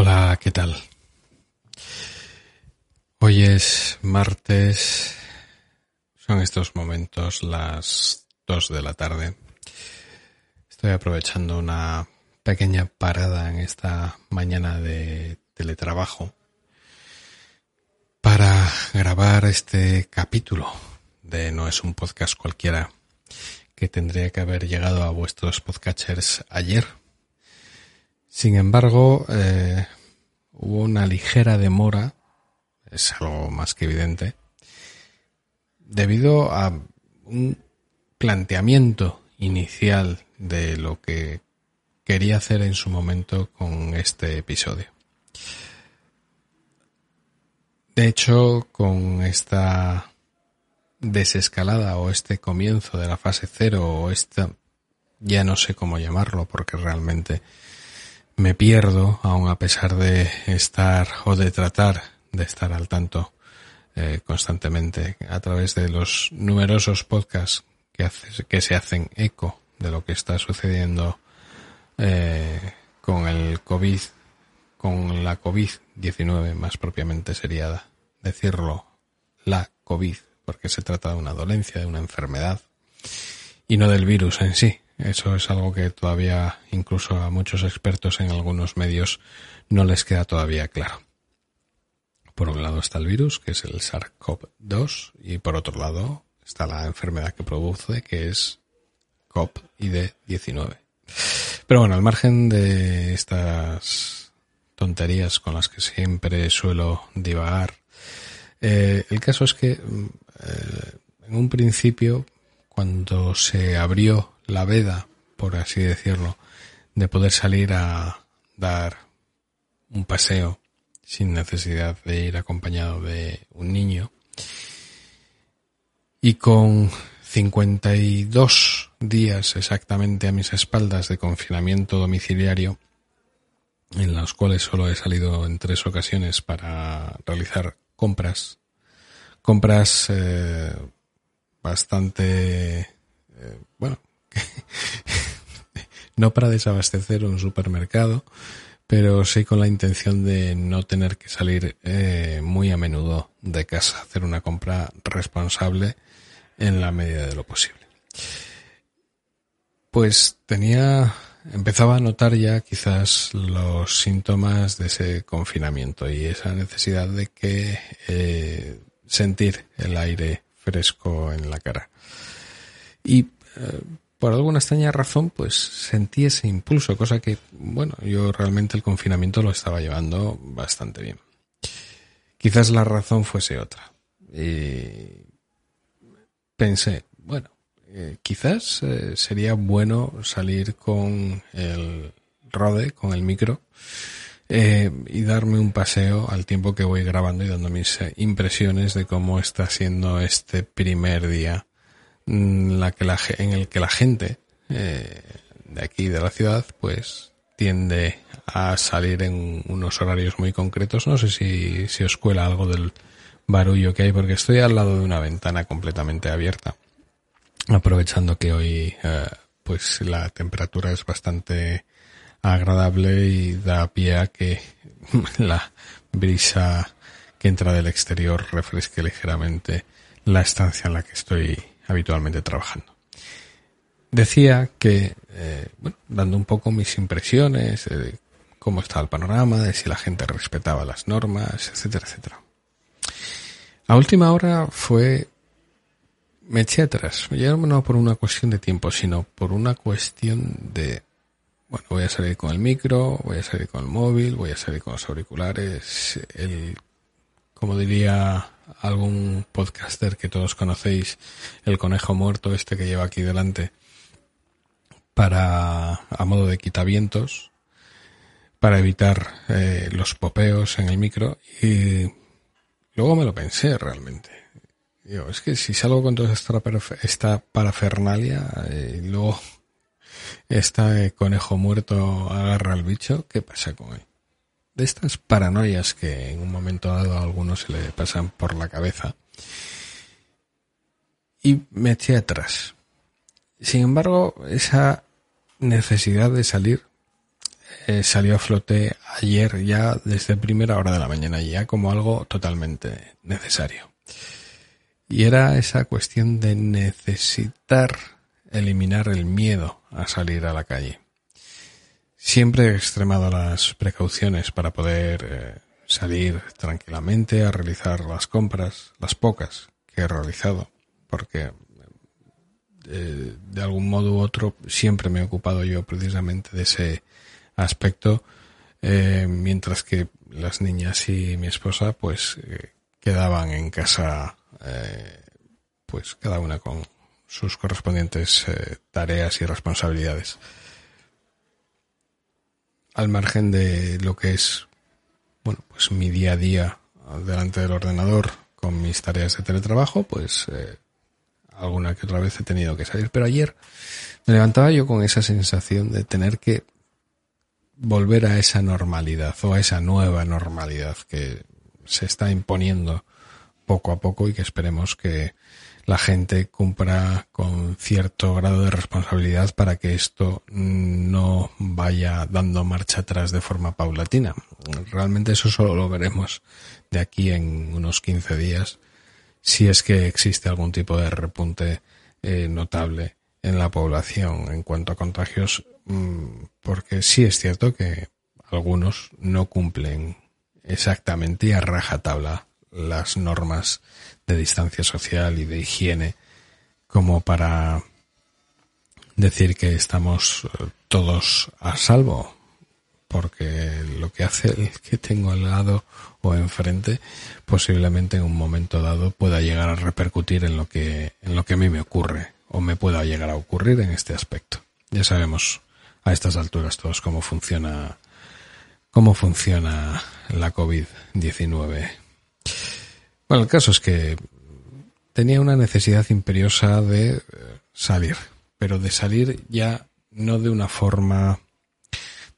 Hola, ¿qué tal? Hoy es martes, son estos momentos las dos de la tarde. Estoy aprovechando una pequeña parada en esta mañana de teletrabajo para grabar este capítulo de No es un podcast cualquiera que tendría que haber llegado a vuestros podcatchers ayer. Sin embargo, eh, hubo una ligera demora, es algo más que evidente, debido a un planteamiento inicial de lo que quería hacer en su momento con este episodio. De hecho, con esta desescalada o este comienzo de la fase cero o esta, ya no sé cómo llamarlo porque realmente me pierdo, aun a pesar de estar o de tratar de estar al tanto eh, constantemente a través de los numerosos podcasts que, que se hacen eco de lo que está sucediendo eh, con el COVID, con la COVID-19 más propiamente sería decirlo, la COVID porque se trata de una dolencia, de una enfermedad, y no del virus en sí. Eso es algo que todavía, incluso a muchos expertos en algunos medios, no les queda todavía claro. Por un lado está el virus, que es el SARS-CoV-2, y por otro lado está la enfermedad que produce, que es COVID-19. Pero bueno, al margen de estas tonterías con las que siempre suelo divagar, eh, el caso es que mm, eh, en un principio, cuando se abrió la veda, por así decirlo, de poder salir a dar un paseo sin necesidad de ir acompañado de un niño, y con 52 días exactamente a mis espaldas de confinamiento domiciliario, en los cuales solo he salido en tres ocasiones para realizar compras compras eh, bastante, eh, bueno, no para desabastecer un supermercado, pero sí con la intención de no tener que salir eh, muy a menudo de casa, hacer una compra responsable en la medida de lo posible. Pues tenía, empezaba a notar ya quizás los síntomas de ese confinamiento y esa necesidad de que sentir el aire fresco en la cara. Y eh, por alguna extraña razón, pues sentí ese impulso, cosa que, bueno, yo realmente el confinamiento lo estaba llevando bastante bien. Quizás la razón fuese otra. Y pensé, bueno, eh, quizás eh, sería bueno salir con el Rode, con el micro, eh, y darme un paseo al tiempo que voy grabando y dando mis eh, impresiones de cómo está siendo este primer día mm, la que la, en el que la gente eh, de aquí de la ciudad pues tiende a salir en unos horarios muy concretos. No sé si, si os cuela algo del barullo que hay porque estoy al lado de una ventana completamente abierta aprovechando que hoy eh, pues la temperatura es bastante agradable y da pie a que la brisa que entra del exterior refresque ligeramente la estancia en la que estoy habitualmente trabajando. Decía que, eh, bueno, dando un poco mis impresiones de cómo estaba el panorama, de si la gente respetaba las normas, etcétera, etcétera. A última hora fue me eché atrás, ya no por una cuestión de tiempo, sino por una cuestión de bueno, voy a salir con el micro, voy a salir con el móvil, voy a salir con los auriculares, el, como diría algún podcaster que todos conocéis, el conejo muerto este que lleva aquí delante, para, a modo de quitavientos, para evitar eh, los popeos en el micro y luego me lo pensé realmente. Digo, es que si salgo con toda esta, parafernalia eh, y luego este conejo muerto agarra al bicho, ¿qué pasa con él? De estas paranoias que en un momento dado a algunos se le pasan por la cabeza. Y me eché atrás. Sin embargo, esa necesidad de salir eh, salió a flote ayer ya desde primera hora de la mañana, ya como algo totalmente necesario. Y era esa cuestión de necesitar eliminar el miedo a salir a la calle. Siempre he extremado las precauciones para poder eh, salir tranquilamente a realizar las compras, las pocas que he realizado, porque eh, de algún modo u otro siempre me he ocupado yo precisamente de ese aspecto, eh, mientras que las niñas y mi esposa pues eh, quedaban en casa pues cada una con sus correspondientes tareas y responsabilidades. Al margen de lo que es bueno, pues mi día a día delante del ordenador con mis tareas de teletrabajo, pues alguna que otra vez he tenido que salir. Pero ayer me levantaba yo con esa sensación de tener que volver a esa normalidad o a esa nueva normalidad que se está imponiendo poco a poco y que esperemos que la gente cumpla con cierto grado de responsabilidad para que esto no vaya dando marcha atrás de forma paulatina. Realmente eso solo lo veremos de aquí en unos 15 días si es que existe algún tipo de repunte eh, notable en la población en cuanto a contagios, mm, porque sí es cierto que algunos no cumplen exactamente a rajatabla las normas de distancia social y de higiene como para decir que estamos eh, todos a salvo porque lo que hace el que tengo al lado o enfrente posiblemente en un momento dado pueda llegar a repercutir en lo que en lo que a mí me ocurre o me pueda llegar a ocurrir en este aspecto. Ya sabemos a estas alturas todos cómo funciona cómo funciona la COVID-19. Bueno, el caso es que tenía una necesidad imperiosa de eh, salir, pero de salir ya no de una forma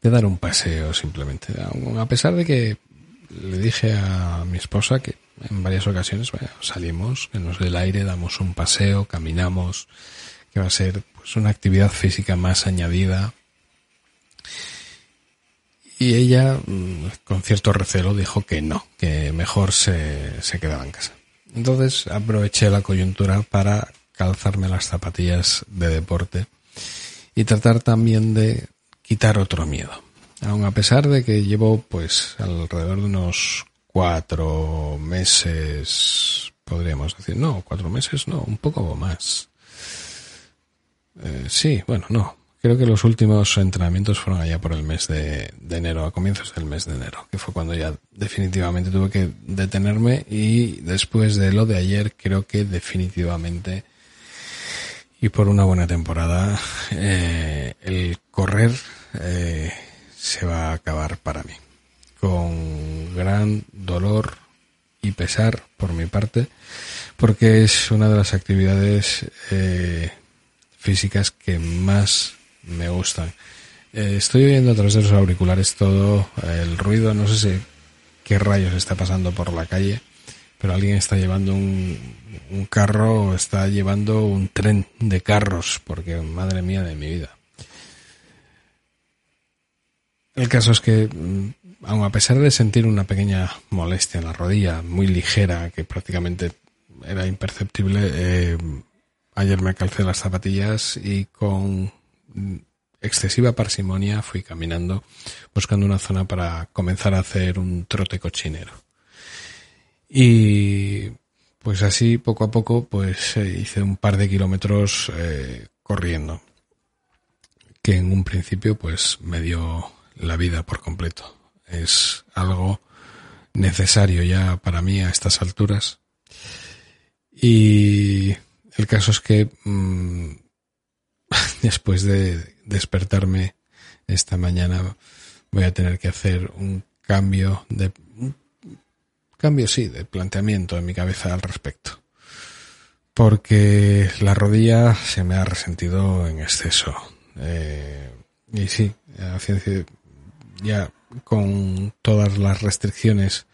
de dar un paseo simplemente. A pesar de que le dije a mi esposa que en varias ocasiones salimos, que nos dé el aire, damos un paseo, caminamos, que va a ser pues una actividad física más añadida. Y ella, mm, con cierto recelo, dijo que no, que mejor se, se quedaba en casa. Entonces aproveché la coyuntura para calzarme las zapatillas de deporte y tratar también de quitar otro miedo. Aun a pesar de que llevo pues alrededor de unos cuatro meses, podríamos decir, no, cuatro meses, no, un poco más. Eh, sí, bueno, no. Creo que los últimos entrenamientos fueron allá por el mes de, enero, a comienzos del mes de enero, que fue cuando ya definitivamente tuve que detenerme y después de lo de ayer creo que definitivamente y por una buena temporada, eh, el correr eh, se va a acabar para mí. Con gran dolor y pesar por mi parte, porque es una de las actividades eh, físicas que más me gustan. Eh, estoy oyendo a través de los auriculares todo el ruido, no sé si, qué rayos está pasando por la calle pero alguien está llevando un, un carro, está llevando un tren de carros, porque madre mía de mi vida. El caso es que, mm, aun a pesar de sentir una pequeña molestia en la rodilla, muy ligera, que prácticamente era imperceptible, eh, ayer me calcé las zapatillas y con excesiva parsimonia fui caminando buscando una zona para comenzar a hacer un trote cochinero. Y pues así poco a poco pues eh, hice un par de kilómetros eh, corriendo que en un principio pues me dio la vida por completo es algo necesario ya para mí a estas alturas y el caso es que mmm, después de despertarme esta mañana voy a tener que hacer un cambio de cambio sí de planteamiento en mi cabeza al respecto. Porque la rodilla se me ha resentido en exceso. Eh, y sí, ya con todas las restricciones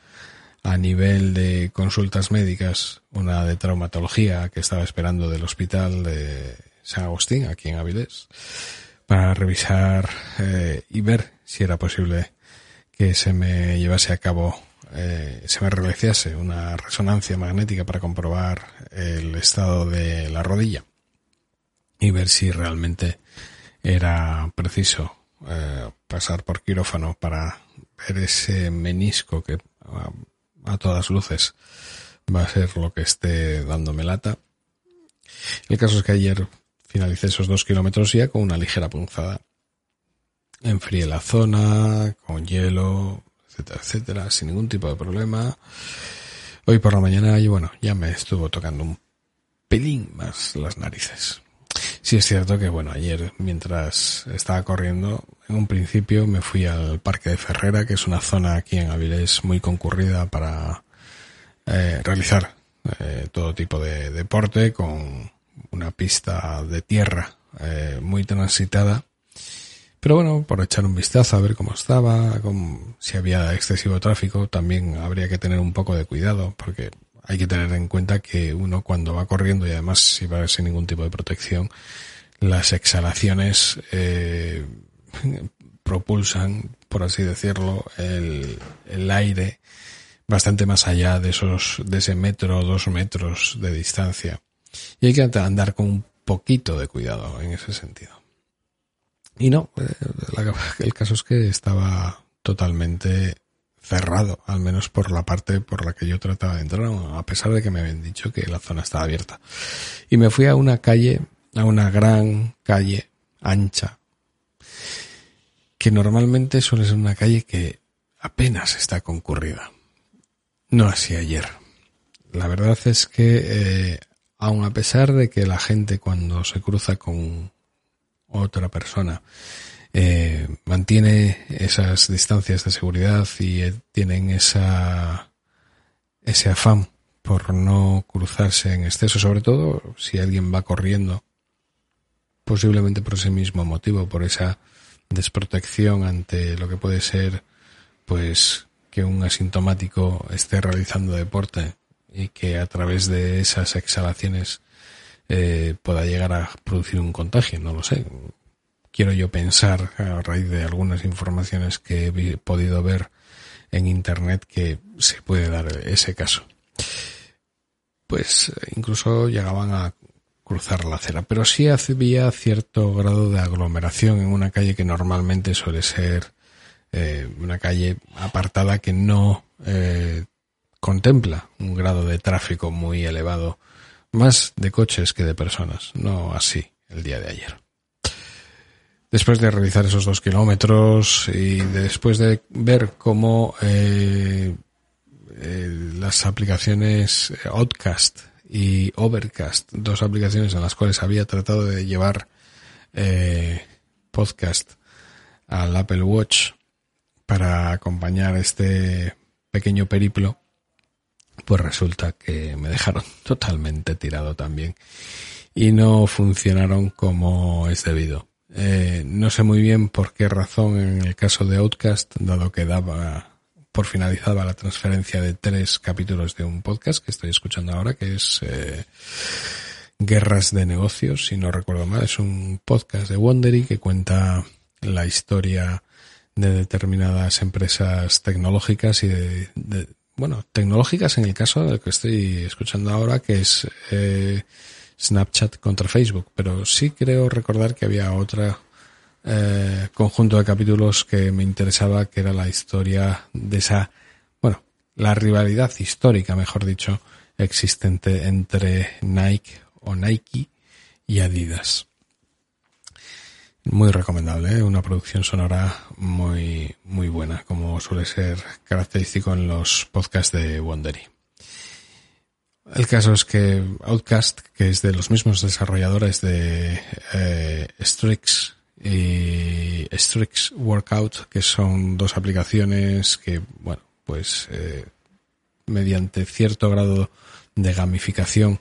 a nivel de consultas médicas, una de traumatología que estaba esperando del hospital de San Agustín, aquí en Avilés, para revisar eh, y ver si era posible que se me llevase a cabo, eh, se me realizase una resonancia magnética para comprobar el estado de la rodilla y ver si realmente era preciso eh, pasar por quirófano para ver ese menisco que a, todas luces va a ser lo que esté dándome lata. El caso es que ayer finalicé esos dos kilómetros ya con una ligera punzada. Enfrié la zona con hielo, etcétera, etcétera, sin ningún tipo de problema. Hoy por la mañana, y bueno, ya me estuvo tocando un pelín más las narices. Sí es cierto que, bueno, ayer mientras estaba corriendo, en un principio me fui al Parque de Ferrera, que es una zona aquí en Avilés muy concurrida para eh, realizar eh, todo tipo de deporte con una pista de tierra eh, muy transitada. Pero bueno, por echar un vistazo a ver cómo estaba, si había excesivo tráfico, también habría que tener un poco de cuidado, porque hay que tener en cuenta que uno cuando va corriendo y además si va sin ningún tipo de protección, las exhalaciones eh, propulsan, por así decirlo, el, el, aire bastante más allá de esos, de ese metro o dos metros de distancia. Y hay que andar con un poquito de cuidado en ese sentido. Y no, eh, el caso es que estaba totalmente cerrado, al menos por la parte por la que yo trataba de entrar, a pesar de que me habían dicho que la zona estaba abierta. Y me fui a una calle, a una gran calle ancha, que normalmente suele ser una calle que apenas está concurrida. No así ayer. La verdad es que, eh, aun a pesar de que la gente cuando se cruza con otra persona eh, mantiene esas distancias de seguridad y eh, tienen esa ese afán por no cruzarse en exceso, sobre todo si alguien va corriendo, posiblemente por ese mismo motivo, por esa desprotección ante lo que puede ser, pues, que un asintomático esté realizando deporte y que a través de esas exhalaciones eh, pueda llegar a producir un contagio, no lo sé quiero yo pensar a raíz de algunas informaciones que he podido ver en internet que se puede dar ese caso. Pues incluso llegaban a cruzar la acera, pero sí había cierto grado de aglomeración en una calle que normalmente suele ser eh, una calle apartada que no eh, contempla un grado de tráfico muy elevado, más de coches que de personas, no así el día de ayer. Después de realizar esos dos kilómetros y después de ver cómo eh, eh, las aplicaciones Outcast y Overcast, dos aplicaciones en las cuales había tratado de llevar eh, podcast al Apple Watch para acompañar este pequeño periplo, pues resulta que me dejaron totalmente tirado también y no funcionaron como es debido. Eh, no sé muy bien por qué razón en el caso de Outcast, dado que daba por finalizada la transferencia de tres capítulos de un podcast que estoy escuchando ahora, que es eh, Guerras de Negocios, si no recuerdo mal. Es un podcast de Wondery que cuenta la historia de determinadas empresas tecnológicas y de, bueno, tecnológicas en el caso del que estoy escuchando ahora, que es eh, Snapchat contra Facebook, pero sí creo recordar que había otra eh, conjunto de capítulos que me interesaba, que era la historia de esa, bueno, la rivalidad histórica, mejor dicho, existente entre Nike o Nike y Adidas. Muy recomendable, ¿eh? una producción sonora muy, muy buena, suele ser característico en los podcasts de Wondery. El caso es que Outcast, que es de los mismos desarrolladores de eh, Strix y Strix Workout, que son dos aplicaciones que, bueno, pues eh, mediante cierto grado de gamificación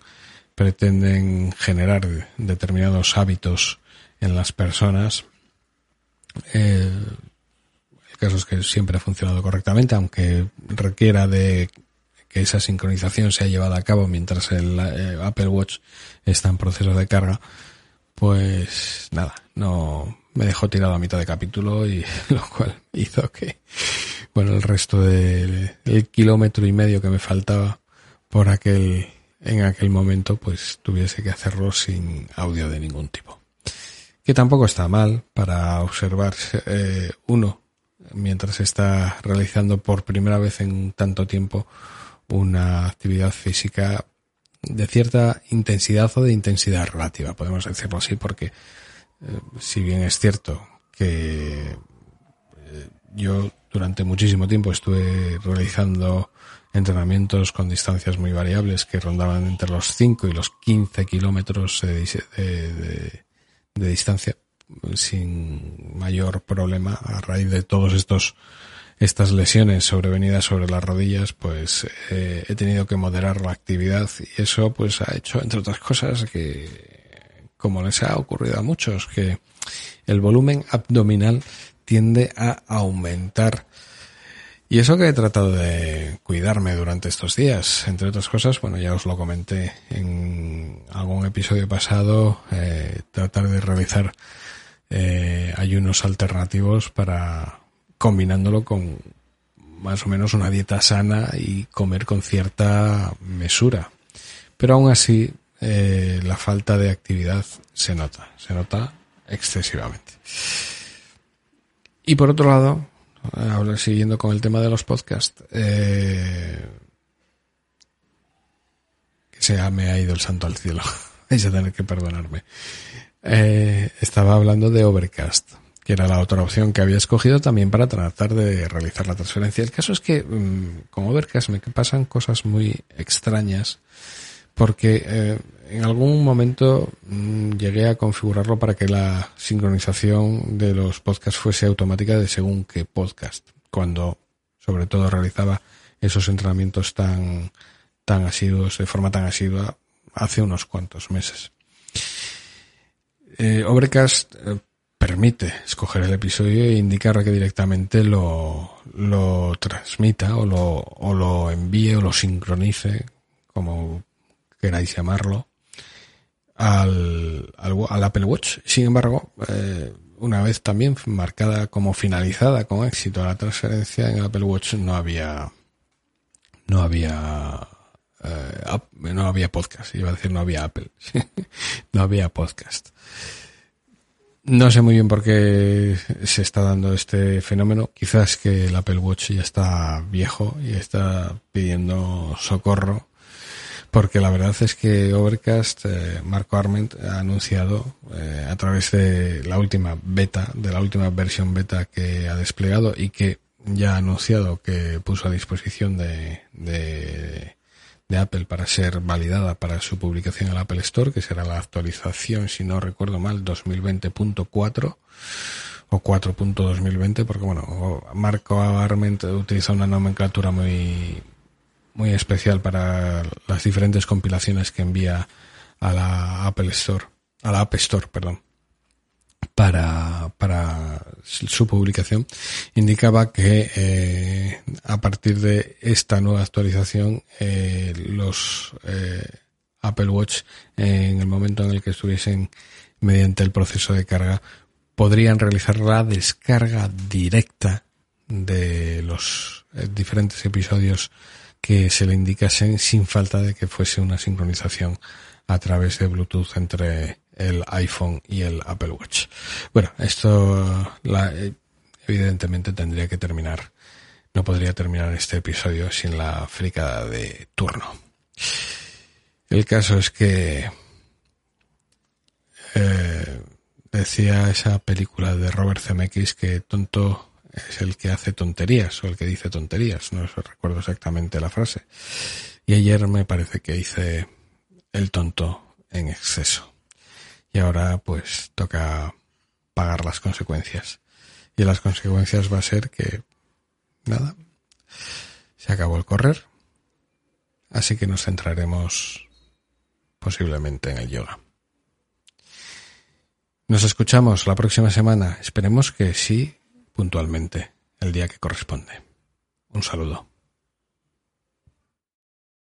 pretenden generar determinados hábitos en las personas. Eh, el caso es que siempre ha funcionado correctamente, aunque requiera de que esa sincronización se ha llevado a cabo mientras el eh, Apple Watch está en proceso de carga, pues nada, no me dejó tirado a mitad de capítulo y lo cual hizo que, bueno, el resto del kilómetro y medio que me faltaba por aquel, en aquel momento, pues tuviese que hacerlo sin audio de ningún tipo. Que tampoco está mal para observar eh, uno mientras está realizando por primera vez en tanto tiempo una actividad física de cierta intensidad o de intensidad relativa, podemos decirlo así, porque eh, si bien es cierto que eh, yo durante muchísimo tiempo estuve realizando entrenamientos con distancias muy variables que rondaban entre los 5 y los 15 kilómetros de, distancia sin mayor problema a raíz de todos estos estas lesiones sobrevenidas sobre las rodillas, pues eh, he tenido que moderar la actividad y eso pues ha hecho, entre otras cosas, que como les ha ocurrido a muchos, que el volumen abdominal tiende a aumentar. Y eso que he tratado de cuidarme durante estos días, entre otras cosas, bueno, ya os lo comenté en algún episodio pasado, eh, tratar de realizar eh, ayunos alternativos para combinándolo con más o menos una dieta sana y comer con cierta mesura. Pero aún así, eh, la falta de actividad se nota, se nota excesivamente. Y por otro lado, ahora siguiendo con el tema de los podcasts, eh, que se me ha ido el santo al cielo, vais a tener que perdonarme. Eh, estaba hablando de Overcast, que era la otra opción que había escogido también para tratar de realizar la transferencia. El caso es que mm, con Overcast me pasan cosas muy extrañas porque eh, en algún momento mm, llegué a configurarlo para que la sincronización de los podcasts fuese automática de según qué podcast, cuando sobre todo realizaba esos entrenamientos tan, tan asiduos, de forma tan asidua, hace unos cuantos meses. Eh, Overcast eh, permite escoger el episodio e indicar que directamente lo, lo transmita o lo, o lo envíe o lo sincronice, como queráis llamarlo, al, al, Apple Watch. Sin embargo, eh, una vez también marcada como finalizada con éxito la transferencia en el Apple Watch no había no había eh, no había podcast. Iba a decir no había Apple. No había podcast. No sé muy bien por qué se está dando este fenómeno. Quizás que el Apple Watch ya está viejo y está pidiendo socorro porque la verdad es que Overcast, eh, Marco Arment ha anunciado eh, a través de la última beta, de la última versión beta que ha desplegado y que ya ha anunciado que puso a disposición de, de, de Apple para ser validada para su publicación en el Apple Store, que será la actualización, si no recuerdo mal, 2020.4 o 4.2020, porque bueno, Marco Arment utiliza una nomenclatura muy muy especial para las diferentes compilaciones que envía a la Apple Store, a la App Store, perdón, para, para su publicación, indicaba que eh, a partir de esta nueva actualización, eh, los eh, Apple Watch, en el momento en el que estuviesen mediante el proceso de carga, podrían realizar la descarga directa de los diferentes episodios que se le indicasen sin falta de que fuese una sincronización a través de Bluetooth entre el iPhone y el Apple Watch. Bueno, esto la, evidentemente tendría que terminar. No podría terminar este episodio sin la fricada de turno. El caso es que eh, decía esa película de Robert Zemeckis que tonto es el que hace tonterías o el que dice tonterías, no recuerdo exactamente la frase. Y ayer me parece que hice el tonto en exceso. Y ahora pues toca pagar las consecuencias. Y las consecuencias va a ser que, nada, se acabó el correr. Así que nos centraremos posiblemente en el yoga. Nos escuchamos la próxima semana. Esperemos que sí puntualmente el día que corresponde. Un saludo.